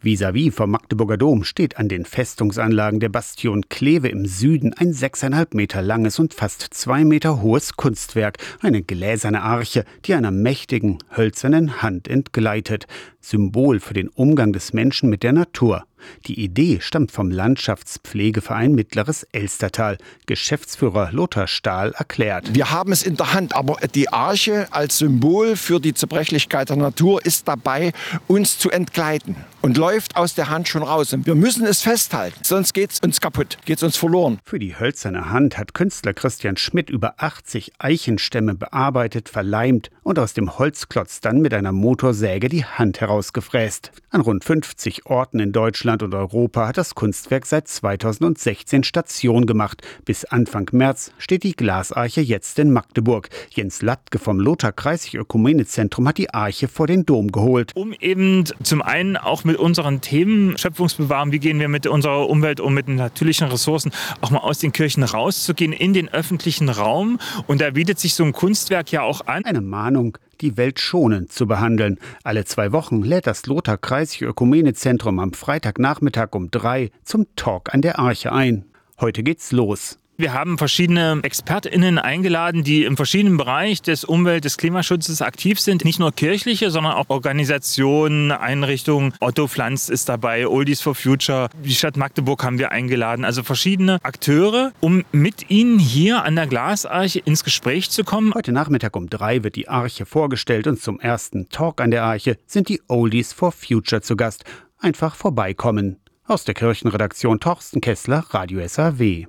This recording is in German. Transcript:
Vis-à-vis vom Magdeburger Dom steht an den Festungsanlagen der Bastion Kleve im Süden ein sechseinhalb Meter langes und fast zwei Meter hohes Kunstwerk, eine gläserne Arche, die einer mächtigen, hölzernen Hand entgleitet, Symbol für den Umgang des Menschen mit der Natur. Die Idee stammt vom Landschaftspflegeverein Mittleres Elstertal. Geschäftsführer Lothar Stahl erklärt. Wir haben es in der Hand, aber die Arche als Symbol für die Zerbrechlichkeit der Natur ist dabei, uns zu entgleiten und läuft aus der Hand schon raus. Und wir müssen es festhalten, sonst geht es uns kaputt, geht es uns verloren. Für die hölzerne Hand hat Künstler Christian Schmidt über 80 Eichenstämme bearbeitet, verleimt und aus dem Holzklotz dann mit einer Motorsäge die Hand herausgefräst. An rund 50 Orten in Deutschland und Europa hat das Kunstwerk seit 2016 Station gemacht. Bis Anfang März steht die Glasarche jetzt in Magdeburg. Jens Lattke vom Lothar Kreisig Ökumenezentrum hat die Arche vor den Dom geholt. Um eben zum einen auch mit unseren Themen Schöpfungsbewahren, wie gehen wir mit unserer Umwelt um, mit den natürlichen Ressourcen, auch mal aus den Kirchen rauszugehen in den öffentlichen Raum. Und da bietet sich so ein Kunstwerk ja auch an. Eine Mahnung, die Welt schonend zu behandeln. Alle zwei Wochen lädt das Lothar Kreisig Ökumenezentrum am Freitagnachmittag um drei zum Talk an der Arche ein. Heute geht's los. Wir haben verschiedene ExpertInnen eingeladen, die im verschiedenen Bereich des Umwelt-, des Klimaschutzes aktiv sind. Nicht nur kirchliche, sondern auch Organisationen, Einrichtungen. Otto Pflanz ist dabei, Oldies for Future. Die Stadt Magdeburg haben wir eingeladen. Also verschiedene Akteure, um mit ihnen hier an der Glasarche ins Gespräch zu kommen. Heute Nachmittag um drei wird die Arche vorgestellt und zum ersten Talk an der Arche sind die Oldies for Future zu Gast. Einfach vorbeikommen. Aus der Kirchenredaktion Torsten Kessler, Radio SAW.